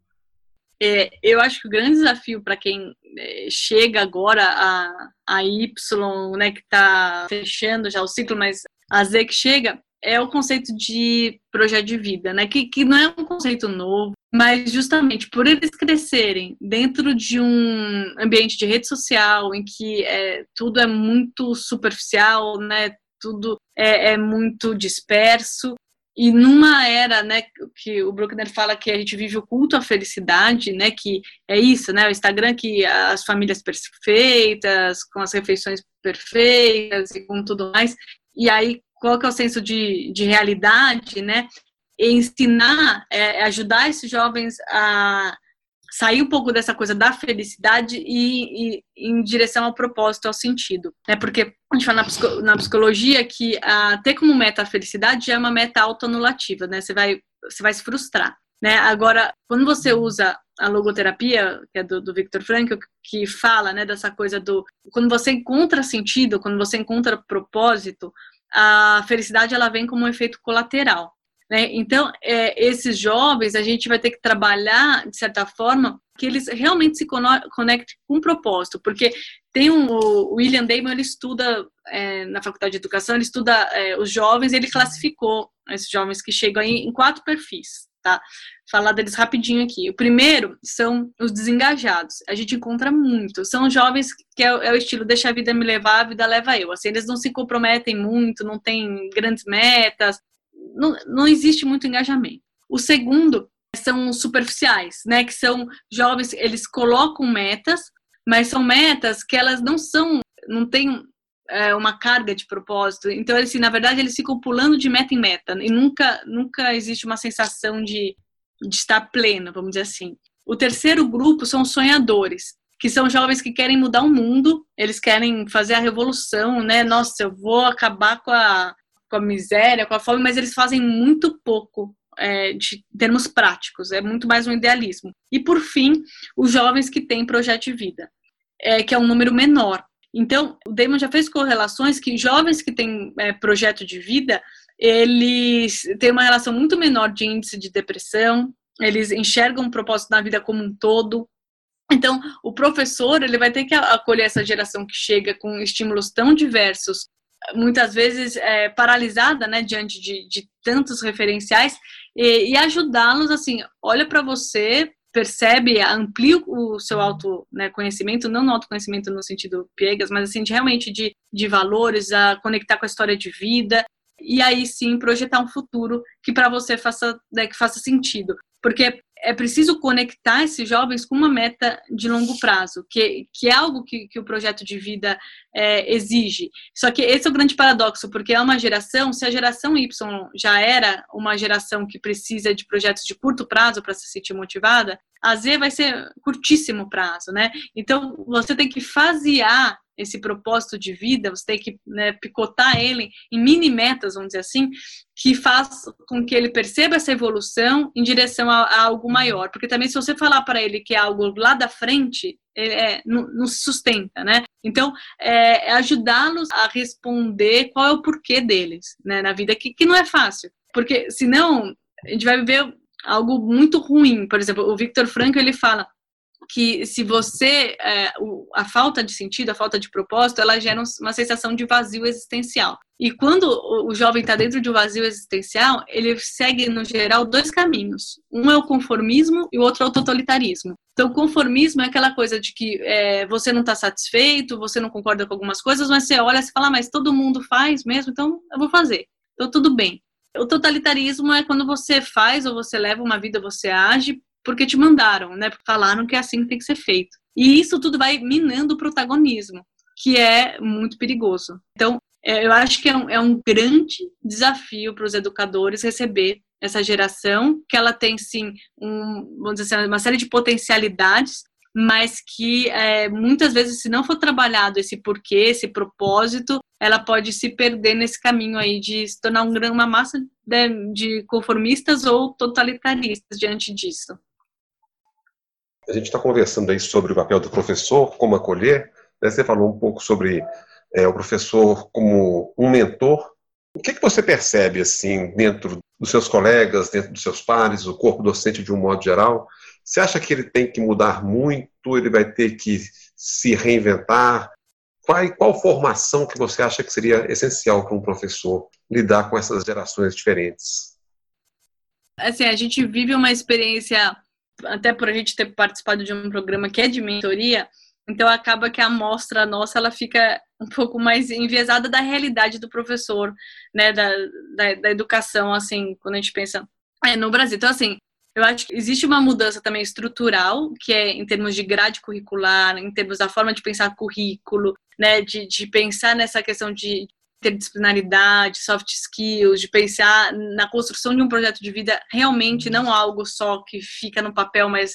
É, eu acho que o grande desafio para quem é, chega agora a, a Y, né, que está fechando já o ciclo, mas a Z que chega, é o conceito de projeto de vida, né? Que, que não é um conceito novo, mas justamente por eles crescerem dentro de um ambiente de rede social em que é, tudo é muito superficial, né? Tudo é, é muito disperso. E numa era, né, que o Bruckner fala que a gente vive o culto à felicidade, né, que é isso, né, o Instagram que as famílias perfeitas, com as refeições perfeitas e com tudo mais. E aí qual que é o senso de, de realidade, né? E ensinar, é, ajudar esses jovens a sair um pouco dessa coisa da felicidade e, e em direção ao propósito, ao sentido, né? Porque a gente fala na, na psicologia que a, ter como meta a felicidade é uma meta autoanulativa, né? Você vai, você vai se frustrar. Né? Agora, quando você usa a logoterapia, que é do, do Victor Frankl, que fala né, dessa coisa do. Quando você encontra sentido, quando você encontra propósito, a felicidade ela vem como um efeito colateral. Né? Então, é, esses jovens, a gente vai ter que trabalhar, de certa forma, que eles realmente se conectem com um propósito, porque tem um, o William Damon, ele estuda é, na Faculdade de Educação, ele estuda é, os jovens, ele classificou esses jovens que chegam aí em quatro perfis, tá? Falar deles rapidinho aqui. O primeiro são os desengajados. A gente encontra muito. São jovens que é, é, o estilo deixa a vida me levar, a vida leva eu. Assim, eles não se comprometem muito, não têm grandes metas, não, não existe muito engajamento. O segundo são superficiais, né? Que são jovens, eles colocam metas, mas são metas que elas não são, não tem é, uma carga de propósito. Então, assim, na verdade, eles ficam pulando de meta em meta e nunca, nunca existe uma sensação de, de estar pleno, vamos dizer assim. O terceiro grupo são sonhadores, que são jovens que querem mudar o mundo, eles querem fazer a revolução, né? Nossa, eu vou acabar com a, com a miséria, com a fome, mas eles fazem muito pouco é, de termos práticos, é muito mais um idealismo. E por fim, os jovens que têm projeto de vida, é, que é um número menor. Então, o Damon já fez correlações que jovens que têm é, projeto de vida, eles têm uma relação muito menor de índice de depressão, eles enxergam o propósito na vida como um todo. Então, o professor ele vai ter que acolher essa geração que chega com estímulos tão diversos, muitas vezes é, paralisada, né, diante de, de tantos referenciais, e, e ajudá-los assim, olha para você, percebe, amplia o seu autoconhecimento, né, não no autoconhecimento no sentido piegas, mas assim, de, realmente de, de valores, a conectar com a história de vida, e aí sim projetar um futuro que para você faça, né, que faça sentido. Porque é preciso conectar esses jovens com uma meta de longo prazo, que, que é algo que, que o projeto de vida é, exige. Só que esse é o grande paradoxo, porque é uma geração, se a geração Y já era uma geração que precisa de projetos de curto prazo para se sentir motivada, a Z vai ser curtíssimo prazo, né? Então, você tem que fasear esse propósito de vida, você tem que né, picotar ele em mini metas, vamos dizer assim, que faz com que ele perceba essa evolução em direção a, a algo maior. Porque também se você falar para ele que é algo lá da frente, é, não, não, se sustenta, né? Então, é, é ajudá-los a responder qual é o porquê deles né, na vida, que, que não é fácil. Porque senão a gente vai viver algo muito ruim. Por exemplo, o Victor Franco ele fala que se você é, a falta de sentido, a falta de propósito, ela gera uma sensação de vazio existencial. E quando o jovem está dentro de um vazio existencial, ele segue no geral dois caminhos. Um é o conformismo e o outro é o totalitarismo. Então, conformismo é aquela coisa de que é, você não está satisfeito, você não concorda com algumas coisas, mas você olha e fala, ah, mas todo mundo faz mesmo, então eu vou fazer. Então, tudo bem. O totalitarismo é quando você faz ou você leva uma vida, você age porque te mandaram, né? Porque falaram que é assim que tem que ser feito. E isso tudo vai minando o protagonismo, que é muito perigoso. Então, é, eu acho que é um, é um grande desafio para os educadores receber essa geração, que ela tem sim um, vamos dizer assim, uma série de potencialidades, mas que é, muitas vezes, se não for trabalhado esse porquê, esse propósito, ela pode se perder nesse caminho aí de se tornar um, uma massa de, de conformistas ou totalitaristas diante disso. A gente está conversando aí sobre o papel do professor, como acolher. Né? Você falou um pouco sobre é, o professor como um mentor O que, que você percebe, assim, dentro dos seus colegas, dentro dos seus pares, o corpo docente de um modo geral? Você acha que ele tem que mudar muito, ele vai ter que se reinventar? Qual, qual formação que você acha que seria essencial para um professor lidar com essas gerações diferentes? Assim, a gente vive uma experiência, até por a gente ter participado de um programa que é de mentoria, então acaba que a amostra nossa ela fica um pouco mais enviesada da realidade do professor, né, da, da, da educação, assim, quando a gente pensa é, no Brasil. Então, assim, eu acho que existe uma mudança também estrutural, que é em termos de grade curricular, em termos da forma de pensar currículo, né, de, de pensar nessa questão de interdisciplinaridade, soft skills, de pensar na construção de um projeto de vida realmente não algo só que fica no papel, mas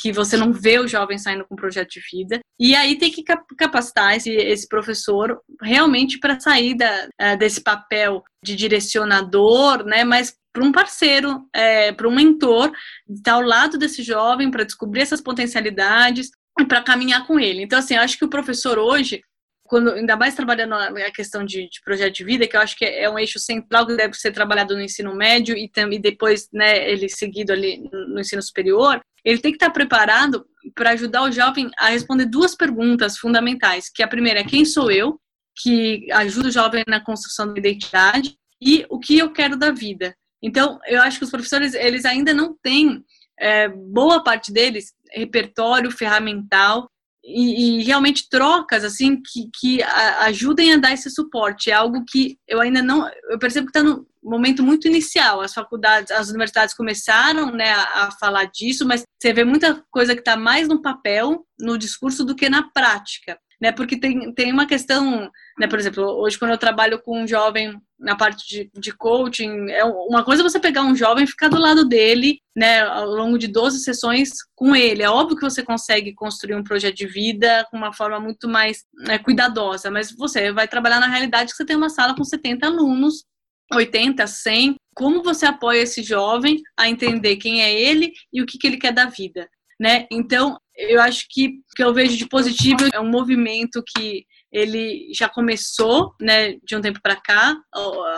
que você não vê o jovem saindo com um projeto de vida. E aí tem que capacitar esse, esse professor realmente para sair da, uh, desse papel de direcionador, né, mas para um parceiro, é, para um mentor, estar ao lado desse jovem para descobrir essas potencialidades para caminhar com ele. Então, assim, eu acho que o professor hoje, quando ainda mais trabalhando a questão de, de, projeto de vida, que eu acho que é um eixo central que deve ser trabalhado no ensino médio e, também depois, né, ele seguido ali no ensino superior, ele tem que estar preparado para ajudar o jovem a responder duas perguntas fundamentais, que a primeira é quem sou eu, que ajuda o jovem na construção da identidade, e o que eu quero da vida. Então, eu acho que os professores, eles ainda não têm, é, boa parte deles, repertório ferramental e, e, realmente trocas assim que, que ajudem a dar esse suporte. É algo que eu ainda não, eu percebo que está no momento muito inicial. As faculdades, as universidades começaram né, a, a falar disso, mas você vê muita coisa que está mais no papel, no discurso, do que na prática. Né, porque tem, tem uma questão, né, por exemplo, hoje quando eu trabalho com um jovem na parte de, de coaching, é uma coisa você pegar um jovem e ficar do lado dele, né, ao longo de 12 sessões com ele. É óbvio que você consegue construir um projeto de vida com uma forma muito mais né, cuidadosa, mas você vai trabalhar na realidade que você tem uma sala com 70 alunos, 80, 100. Como você apoia esse jovem a entender quem é ele e o que, que ele quer da vida? Né? Então, eu acho que o que eu vejo de positivo é um movimento que ele já começou, né, de um tempo para cá,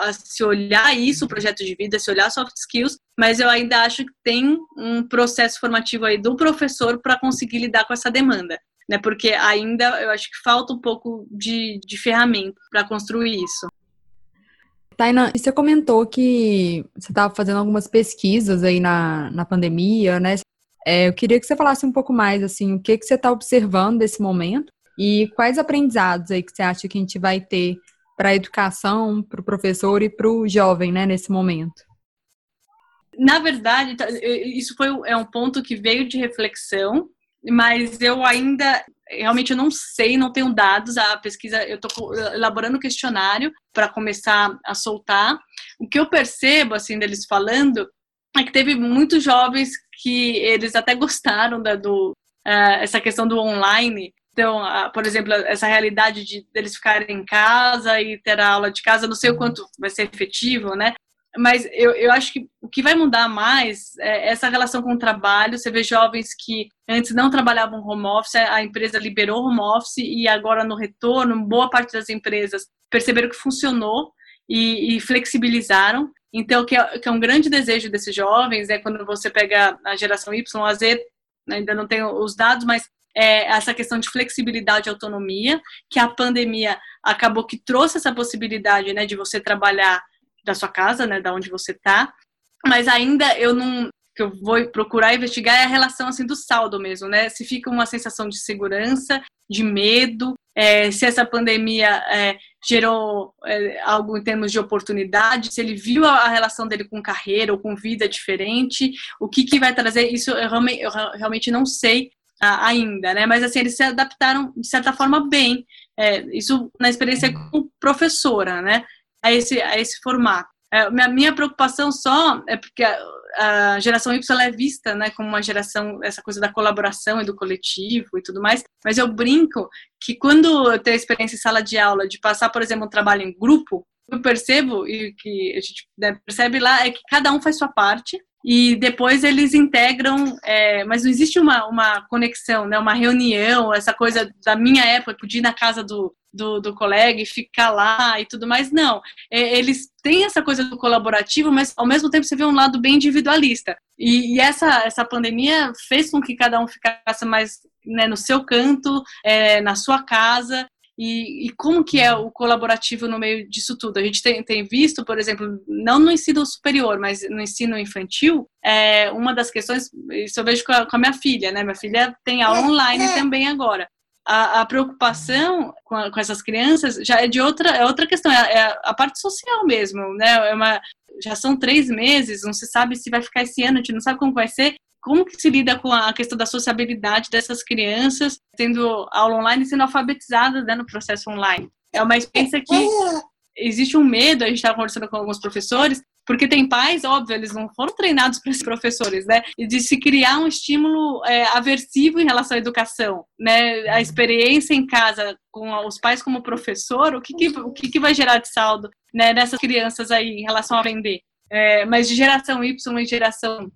a se olhar isso, o projeto de vida, se olhar soft skills, mas eu ainda acho que tem um processo formativo aí do professor para conseguir lidar com essa demanda, né, porque ainda eu acho que falta um pouco de, de ferramenta para construir isso. Taina, você comentou que você estava fazendo algumas pesquisas aí na, na pandemia, né? É, eu queria que você falasse um pouco mais, assim, o que, que você está observando desse momento e quais aprendizados aí que você acha que a gente vai ter para a educação, para o professor e para o jovem, né, nesse momento? Na verdade, tá, isso foi é um ponto que veio de reflexão, mas eu ainda realmente eu não sei, não tenho dados. A pesquisa, eu estou elaborando um questionário para começar a soltar. O que eu percebo, assim, deles falando, é que teve muitos jovens que eles até gostaram da, do, uh, essa questão do online, então, por exemplo, essa realidade de eles ficarem em casa e ter a aula de casa, não sei o quanto vai ser efetivo, né? Mas eu, eu acho que o que vai mudar mais é essa relação com o trabalho. Você vê jovens que antes não trabalhavam home office, a empresa liberou home office e agora no retorno, boa parte das empresas perceberam que funcionou e, e flexibilizaram. Então, que é, que é um grande desejo desses jovens é quando você pega a geração Y, a Z, ainda não tenho os dados, mas é, essa questão de flexibilidade e autonomia, que a pandemia acabou que trouxe essa possibilidade, né, de você trabalhar da sua casa, né, da onde você está, mas ainda eu não que eu vou procurar investigar é a relação assim do saldo mesmo, né? Se fica uma sensação de segurança, de medo, é, se essa pandemia é, gerou é, algo em termos de oportunidade, se ele viu a, a, relação dele com carreira ou com vida diferente, o que, que vai trazer, isso eu realmente, eu realmente não sei ainda, né? Mas assim, eles se adaptaram de certa forma bem. É, isso na experiência como professora, né? A esse, a esse formato. É, minha, minha preocupação só é porque a, geração Y é vista, né, como uma geração essa coisa da colaboração e do coletivo e tudo mais. Mas eu brinco que quando eu tenho experiência em sala de aula de passar, por exemplo, um trabalho em grupo, eu percebo e que a gente né, percebe lá é que cada um faz sua parte e depois eles integram, é, mas não existe uma, uma conexão, né, uma reunião, essa coisa da minha época, podia ir na casa do, do, do, colega e ficar lá e tudo mais, não. É, eles têm essa coisa do colaborativo, mas ao mesmo tempo você vê um lado bem individualista. E, e essa, essa pandemia fez com que cada um ficasse mais né, no seu canto, é, na sua casa, e, e, como que é o colaborativo no meio disso tudo? A gente tem, tem visto, por exemplo, não no ensino superior, mas no ensino infantil, é, uma das questões, isso eu vejo com a, com a minha filha, né? Minha filha tem aula online também agora. A, a preocupação com, a, com, essas crianças já é de outra, é outra questão, é, é a parte social mesmo, né? É uma, já são três meses, não se sabe se vai ficar esse ano, a gente não sabe como vai ser, como que se lida com a questão da sociabilidade dessas crianças, tendo aula online e sendo alfabetizadas né, no processo online? É uma experiência que existe um medo, a gente estava conversando com alguns professores, porque tem pais, óbvio, eles não foram treinados para ser professores, né? E de se criar um estímulo é, aversivo em relação à educação, né? A experiência em casa com os pais como professor, o que, que o que, que vai gerar de saldo né, nessas crianças aí em relação a aprender? É, mas de geração Y e geração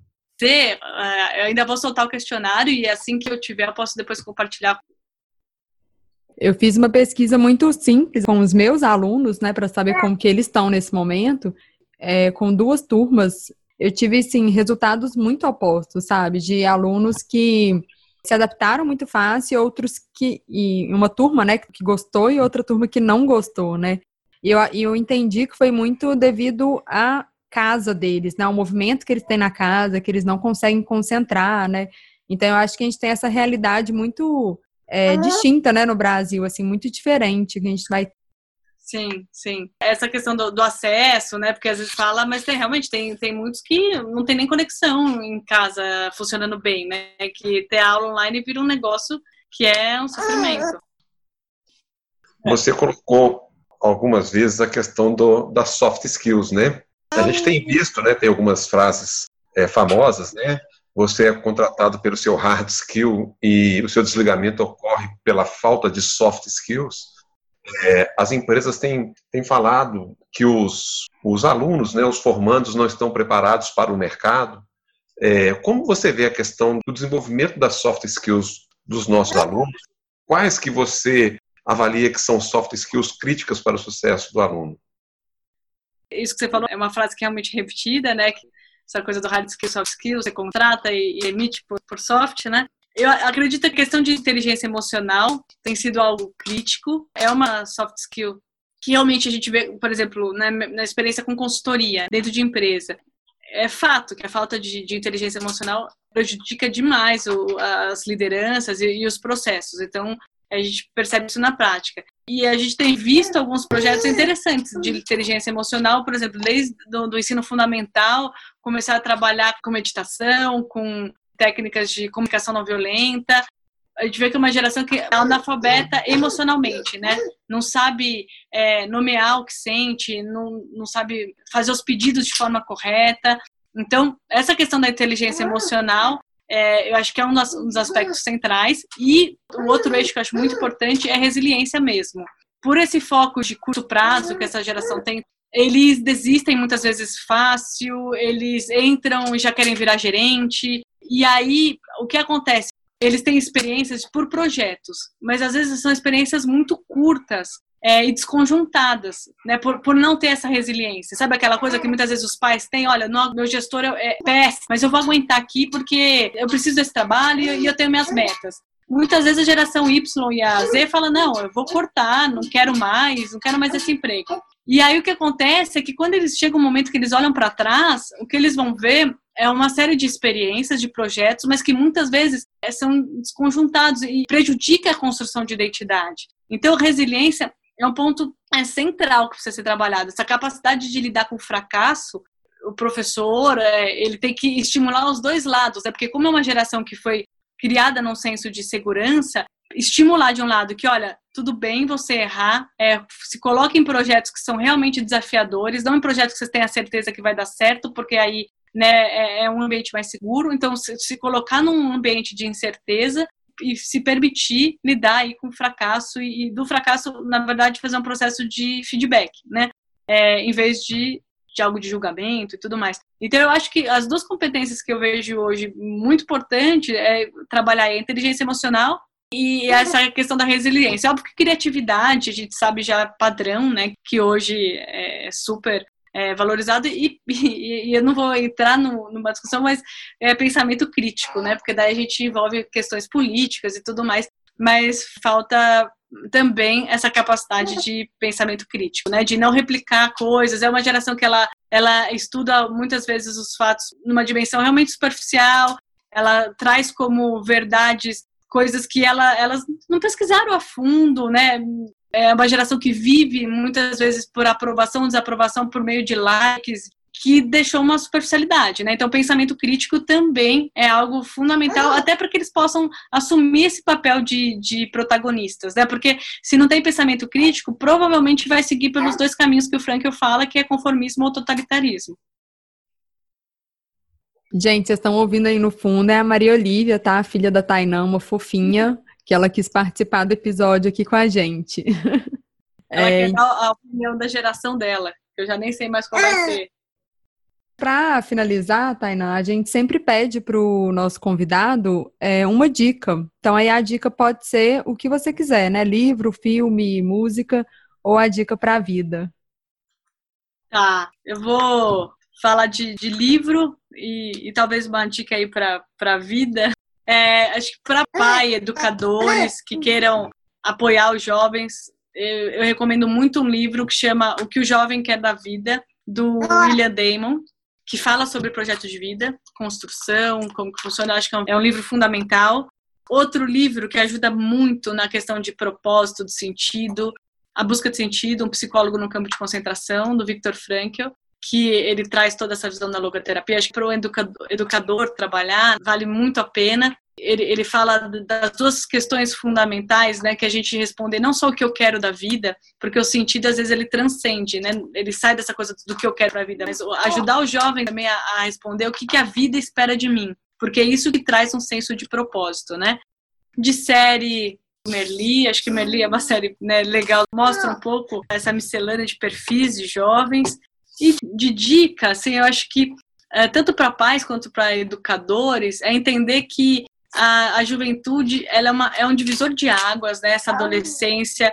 uh, eu ainda vou soltar o questionário e assim que eu tiver, eu posso depois compartilhar. Eu fiz uma pesquisa muito simples com os meus alunos, né, para saber como que eles estão nesse momento, é, com duas turmas. Eu tive, sim, resultados muito opostos, sabe, de alunos que se adaptaram muito fácil, outros que, e uma turma, né, que gostou e outra turma que não gostou, né. E eu, eu entendi que foi muito devido a casa deles, né? O movimento que eles têm na casa, que eles não conseguem concentrar, né? Então eu acho que a gente tem essa realidade muito é, distinta, né, no Brasil, assim, muito diferente que a gente vai Sim, sim. Essa questão do, do, acesso, né? Porque às vezes fala, mas tem, realmente tem, tem muitos que não tem nem conexão em casa funcionando bem, né? Que ter aula online vira um negócio que é um sofrimento. Você colocou algumas vezes a questão do, das soft skills, né? A gente tem visto, né, tem algumas frases é, famosas, né? Você é contratado pelo seu hard skill e o seu desligamento ocorre pela falta de soft skills. É, as empresas têm, têm falado que os, os alunos, né, os formandos, não estão preparados para o mercado. É, como você vê a questão do desenvolvimento das soft skills dos nossos alunos? Quais que você avalia que são soft skills críticas para o sucesso do aluno? Isso que você falou é uma frase que é realmente repetida, né? Essa coisa do hard skill, soft skill, você contrata e, e emite por, por soft, né? Eu acredito que a questão de inteligência emocional tem sido algo crítico. É uma soft skill que realmente a gente vê, por exemplo, na, na experiência com consultoria dentro de empresa. É fato que a falta de, de inteligência emocional prejudica demais o, as lideranças e, e os processos. Então, a gente percebe isso na prática. E a gente tem visto alguns projetos interessantes de inteligência emocional, por exemplo, desde do, do ensino fundamental, começar a trabalhar com meditação, com técnicas de comunicação não violenta. A gente vê que é uma geração que é analfabeta emocionalmente, né? Não sabe é, nomear o que sente, não, não sabe fazer os pedidos de forma correta. Então, essa questão da inteligência emocional é, eu acho que é um um dos, aspectos centrais. E o outro eixo que eu acho muito importante é resiliência mesmo. Por esse foco de curto prazo que essa geração tem, eles desistem muitas vezes fácil, eles entram e já querem virar gerente. E aí, o que acontece? Eles têm experiências por projetos, mas às vezes são experiências muito curtas é, e desconjuntadas, né, por, por não ter essa resiliência. Sabe aquela coisa que muitas vezes os pais têm? Olha, no, meu gestor é, é péssimo, mas eu vou aguentar aqui porque eu preciso desse trabalho e eu tenho minhas metas. Muitas vezes a geração Y e a Z fala: não, eu vou cortar, não quero mais, não quero mais esse emprego. E aí o que acontece é que quando eles chegam um momento que eles olham para trás, o que eles vão ver é uma série de experiências, de projetos, mas que muitas vezes são desconjuntados e prejudica a construção de identidade. Então, resiliência é um ponto é, central que precisa ser trabalhado. Essa capacidade de lidar com o fracasso, o professor, é, ele tem que estimular os dois lados, né? porque como é uma geração que foi criada num senso de segurança, estimular de um lado que, olha, tudo bem você errar, é, se coloque em projetos que são realmente desafiadores, não em projetos que você tenha certeza que vai dar certo, porque aí né, é, é um ambiente mais seguro. Então, se, se colocar num ambiente de incerteza e se permitir lidar aí com o fracasso e, e, do fracasso, na verdade, fazer um processo de feedback, né? É, em vez de, de algo de julgamento e tudo mais. Então, eu acho que as duas competências que eu vejo hoje muito importante é trabalhar a inteligência emocional e essa questão da resiliência. Óbvio que criatividade, a gente sabe já padrão, né, que hoje é super é, valorizado e, [laughs] e, e, eu não vou entrar no, numa discussão, mas é pensamento crítico, né, porque daí a gente envolve questões políticas e tudo mais, mas falta também essa capacidade de pensamento crítico, né, de não replicar coisas. É uma geração que ela ela estuda muitas vezes os fatos numa dimensão realmente superficial. Ela traz como verdades coisas que ela, elas não pesquisaram a fundo, né? É uma geração que vive muitas vezes por aprovação ou desaprovação por meio de likes, que deixou uma superficialidade, né? Então, pensamento crítico também é algo fundamental, até para que eles possam assumir esse papel de, de protagonistas, né? Porque se não tem pensamento crítico, provavelmente vai seguir pelos dois caminhos que o Frankl fala, que é conformismo ou totalitarismo. Gente, vocês estão ouvindo aí no fundo, é a Maria Olívia, tá? A filha da Tainã, uma fofinha, que ela quis participar do episódio aqui com a gente. [laughs] Ela é... quer dar a opinião da geração dela, que eu já nem sei mais qual vai ser. Para finalizar, Tainá, a gente sempre pede para o nosso convidado é, uma dica. Então, aí a dica pode ser o que você quiser, né? Livro, filme, música ou a dica para a vida. Tá, eu vou falar de, de livro e, e, talvez uma dica aí para a vida. É, acho que para pai, educadores que queiram apoiar os jovens, eu, eu recomendo muito um livro que chama O que o Jovem Quer da Vida, do William Damon que fala sobre projeto de vida, construção, como que funciona. Eu acho que é um, é um livro fundamental. Outro livro que ajuda muito na questão de propósito, de sentido, A Busca de Sentido, um psicólogo no campo de concentração, do Viktor Frankl, que ele traz toda essa visão da logoterapia. Acho que para o educador, educador trabalhar vale muito a pena ele, ele fala das duas questões fundamentais, né, que a gente responder não só o que eu quero da vida, porque o sentido às vezes ele transcende, né, ele sai dessa coisa do que eu quero da vida, mas ajudar o jovem também a, a responder o que, que a vida espera de mim, porque é isso que traz um senso de propósito, né. De série Merli, acho que Merli é uma série né, legal, mostra um pouco essa miscelânea de perfis de jovens. E de dica, assim, eu acho que é, tanto para pais quanto para educadores, é entender que a, a juventude ela é, uma, é um divisor de águas, né? essa adolescência,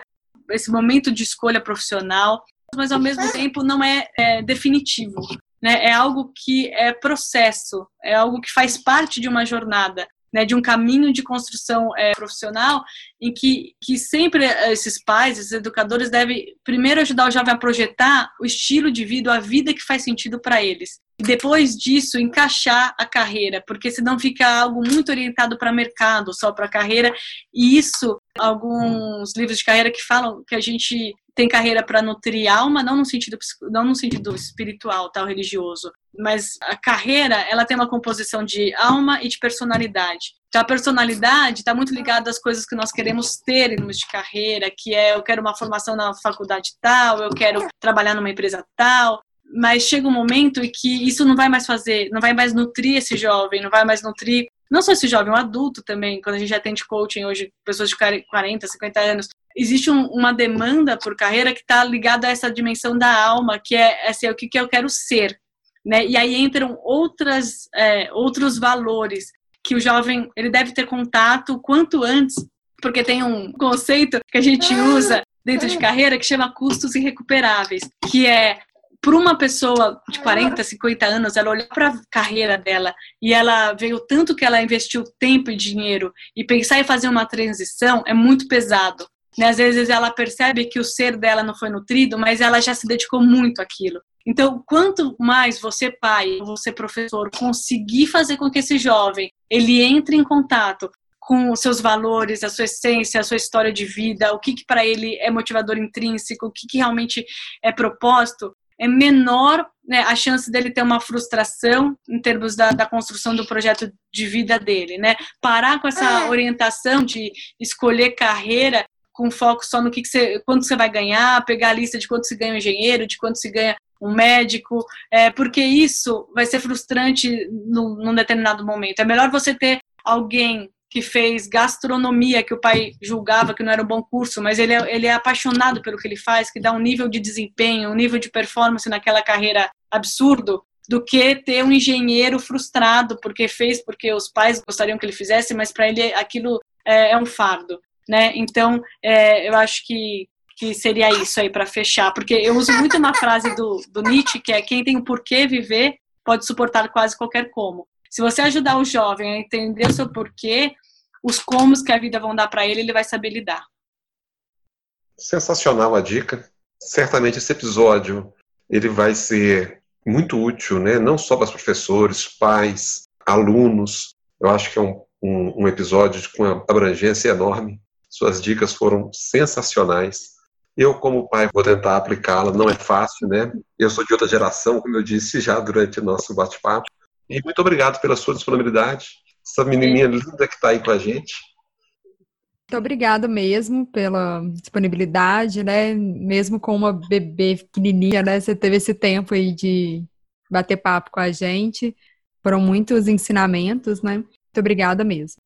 esse momento de escolha profissional, mas ao mesmo tempo não é, é definitivo. Né? É algo que é processo, é algo que faz parte de uma jornada. Né, de um caminho de construção é, profissional em que, que sempre esses pais, esses educadores devem primeiro ajudar o jovem a projetar o estilo de vida, a vida que faz sentido para eles e depois disso encaixar a carreira, porque senão fica algo muito orientado para mercado, só para carreira. E isso, alguns livros de carreira que falam que a gente tem carreira para nutrir alma, não no sentido não no sentido espiritual, tal religioso, mas a carreira, ela tem uma composição de alma e de personalidade. Então, a personalidade está muito ligada às coisas que nós queremos ter em termos de carreira, que é eu quero uma formação na faculdade tal, eu quero trabalhar numa empresa tal, mas chega um momento em que isso não vai mais fazer, não vai mais nutrir esse jovem, não vai mais nutrir, não só esse jovem, um adulto também, quando a gente atende coaching hoje, pessoas de 40, 50 anos, existe um, uma demanda por carreira que está ligada a essa dimensão da alma, que é assim, o que, que eu quero ser, né? E aí entram outras, é, outros valores que o jovem ele deve ter contato quanto antes, porque tem um conceito que a gente usa dentro de carreira que chama custos irrecuperáveis, que é para uma pessoa de 40, 50 anos, ela olhar para a carreira dela e ela ver o tanto que ela investiu tempo e dinheiro e pensar em fazer uma transição é muito pesado. Né? Às vezes ela percebe que o ser dela não foi nutrido, mas ela já se dedicou muito àquilo. Então, quanto mais você, pai, você, professor, conseguir fazer com que esse jovem ele entre em contato com os seus valores, a sua essência, a sua história de vida, o que, que para ele é motivador intrínseco, o que, que realmente é propósito, é menor né, a chance dele ter uma frustração em termos da, da, construção do projeto de vida dele, né? Parar com essa é. orientação de escolher carreira com foco só no que, que você, quanto você vai ganhar, pegar a lista de quanto se ganha um engenheiro, de quanto se ganha um médico, é, porque isso vai ser frustrante num, num determinado momento. É melhor você ter alguém que fez gastronomia, que o pai julgava que não era um bom curso, mas ele é, ele é apaixonado pelo que ele faz, que dá um nível de desempenho, um nível de performance naquela carreira absurdo do que ter um engenheiro frustrado porque fez porque os pais gostariam que ele fizesse, mas para ele aquilo é, é, um fardo, né? Então, é, eu acho que que seria isso aí para fechar, porque eu uso muito uma frase do, do Nietzsche que é quem tem o porquê viver pode suportar quase qualquer como. Se você ajudar o jovem a entender o seu porquê, os comos que a vida vão dar para ele, ele vai saber lidar. Sensacional a dica. Certamente esse episódio ele vai ser muito útil, né? não só para os professores, pais, alunos. Eu acho que é um, um, um episódio com uma abrangência enorme. Suas dicas foram sensacionais. Eu, como pai, vou tentar aplicá-la. Não é fácil, né? Eu sou de outra geração, como eu disse já durante o nosso bate-papo. E muito obrigado pela sua disponibilidade. Essa menininha linda que está aí com a gente. Muito obrigada mesmo pela disponibilidade, né? Mesmo com uma bebê pequenininha, né? Você teve esse tempo aí de bater papo com a gente. Foram muitos ensinamentos, né? Muito obrigada mesmo.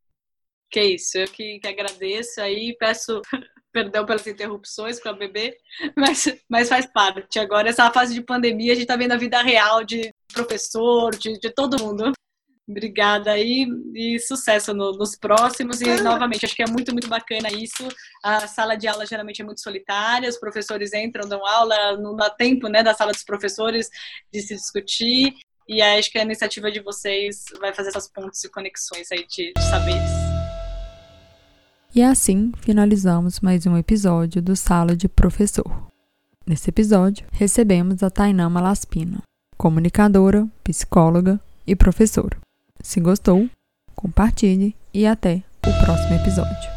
Que isso, eu que, que agradeço aí, peço [laughs] perdão pelas interrupções com a bebê, [laughs] mas, mas faz parte. Agora, essa fase de pandemia, a gente está vendo a vida real de professor, de, de todo mundo. Obrigada aí e sucesso no, nos próximos. E novamente, acho que é muito, muito bacana isso. A sala de aula geralmente é muito solitária, os professores entram, dão aula, não dá tempo né, da sala dos professores de se discutir. E acho que a iniciativa de vocês vai fazer essas pontes e conexões aí de, de saberes. E assim finalizamos mais um episódio do Sala de Professor. Nesse episódio, recebemos a Tainá Malaspina, comunicadora, psicóloga e professora. Se gostou, compartilhe e até o próximo episódio.